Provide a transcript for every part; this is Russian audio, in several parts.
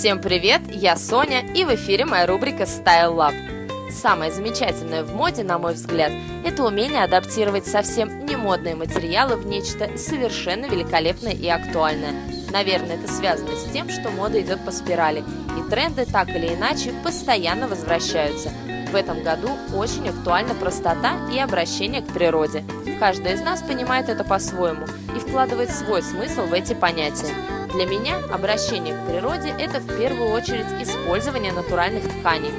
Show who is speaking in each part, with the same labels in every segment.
Speaker 1: Всем привет, я Соня, и в эфире моя рубрика Style Lab. Самое замечательное в моде, на мой взгляд, это умение адаптировать совсем не модные материалы в нечто совершенно великолепное и актуальное. Наверное, это связано с тем, что мода идет по спирали, и тренды так или иначе постоянно возвращаются. В этом году очень актуальна простота и обращение к природе. Каждый из нас понимает это по-своему и вкладывает свой смысл в эти понятия. Для меня обращение к природе – это в первую очередь использование натуральных тканей.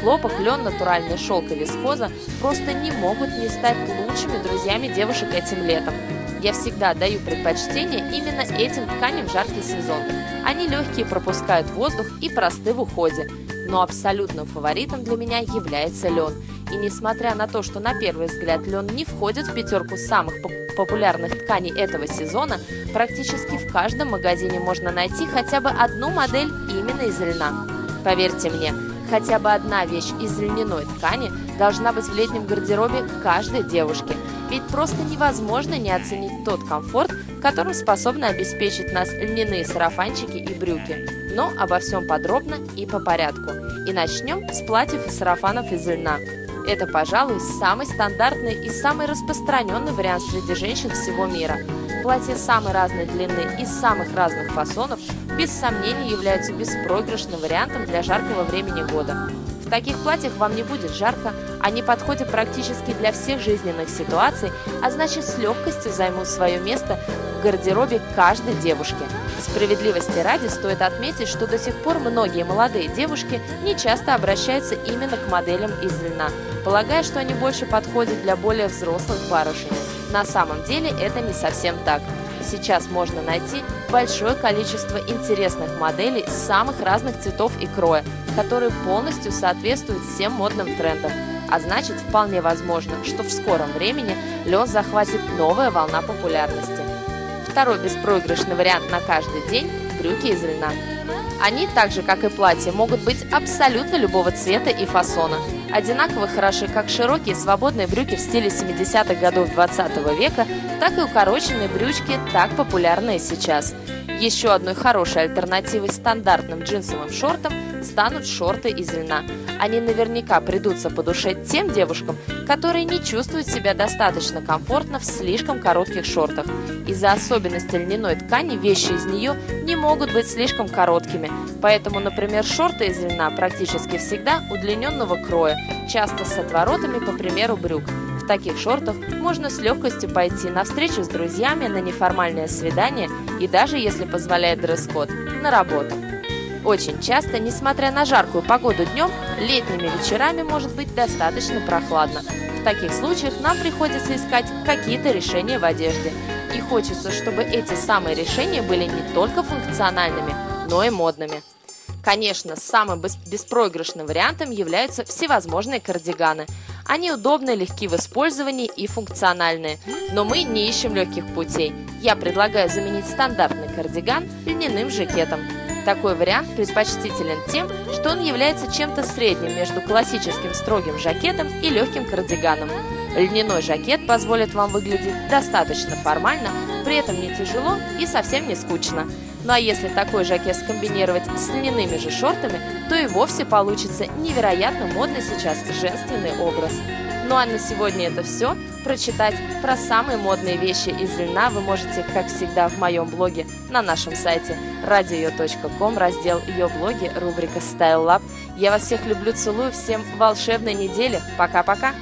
Speaker 1: Хлопок, лен, натуральный шелк и вискоза просто не могут не стать лучшими друзьями девушек этим летом. Я всегда даю предпочтение именно этим тканям в жаркий сезон. Они легкие, пропускают воздух и просты в уходе. Но абсолютным фаворитом для меня является лен. И несмотря на то, что на первый взгляд лен не входит в пятерку самых популярных тканей этого сезона, практически в каждом магазине можно найти хотя бы одну модель именно из льна. Поверьте мне, хотя бы одна вещь из льняной ткани должна быть в летнем гардеробе каждой девушки. Ведь просто невозможно не оценить тот комфорт, которым способны обеспечить нас льняные сарафанчики и брюки. Но обо всем подробно и по порядку. И начнем с платьев и сарафанов из льна. Это, пожалуй, самый стандартный и самый распространенный вариант среди женщин всего мира. Платья самой разной длины и самых разных фасонов без сомнения являются беспроигрышным вариантом для жаркого времени года. В таких платьях вам не будет жарко, они подходят практически для всех жизненных ситуаций, а значит с легкостью займут свое место в гардеробе каждой девушки. Справедливости ради стоит отметить, что до сих пор многие молодые девушки не часто обращаются именно к моделям из льна, полагая, что они больше подходят для более взрослых барышень. На самом деле это не совсем так. Сейчас можно найти большое количество интересных моделей самых разных цветов и кроя, которые полностью соответствуют всем модным трендам. А значит, вполне возможно, что в скором времени лен захватит новая волна популярности. Второй беспроигрышный вариант на каждый день – брюки из льна. Они, так же как и платья, могут быть абсолютно любого цвета и фасона. Одинаково хороши как широкие свободные брюки в стиле 70-х годов 20 века, так и укороченные брючки, так популярные сейчас. Еще одной хорошей альтернативой стандартным джинсовым шортам станут шорты из льна. Они наверняка придутся по душе тем девушкам, которые не чувствуют себя достаточно комфортно в слишком коротких шортах. Из-за особенностей льняной ткани вещи из нее не могут быть слишком короткими, поэтому, например, шорты из льна практически всегда удлиненного кроя, часто с отворотами по примеру брюк таких шортах можно с легкостью пойти на встречу с друзьями, на неформальное свидание и даже, если позволяет дресс-код, на работу. Очень часто, несмотря на жаркую погоду днем, летними вечерами может быть достаточно прохладно. В таких случаях нам приходится искать какие-то решения в одежде. И хочется, чтобы эти самые решения были не только функциональными, но и модными. Конечно, самым беспроигрышным вариантом являются всевозможные кардиганы. Они удобны, легки в использовании и функциональные. Но мы не ищем легких путей. Я предлагаю заменить стандартный кардиган льняным жакетом. Такой вариант предпочтителен тем, что он является чем-то средним между классическим строгим жакетом и легким кардиганом. Льняной жакет позволит вам выглядеть достаточно формально, при этом не тяжело и совсем не скучно. Ну а если такой жакет скомбинировать с льняными же шортами, то и вовсе получится невероятно модный сейчас женственный образ. Ну а на сегодня это все. Прочитать про самые модные вещи из льна вы можете, как всегда, в моем блоге на нашем сайте radio.com, раздел «Ее блоги», рубрика «Style Lab». Я вас всех люблю, целую, всем волшебной недели. Пока-пока!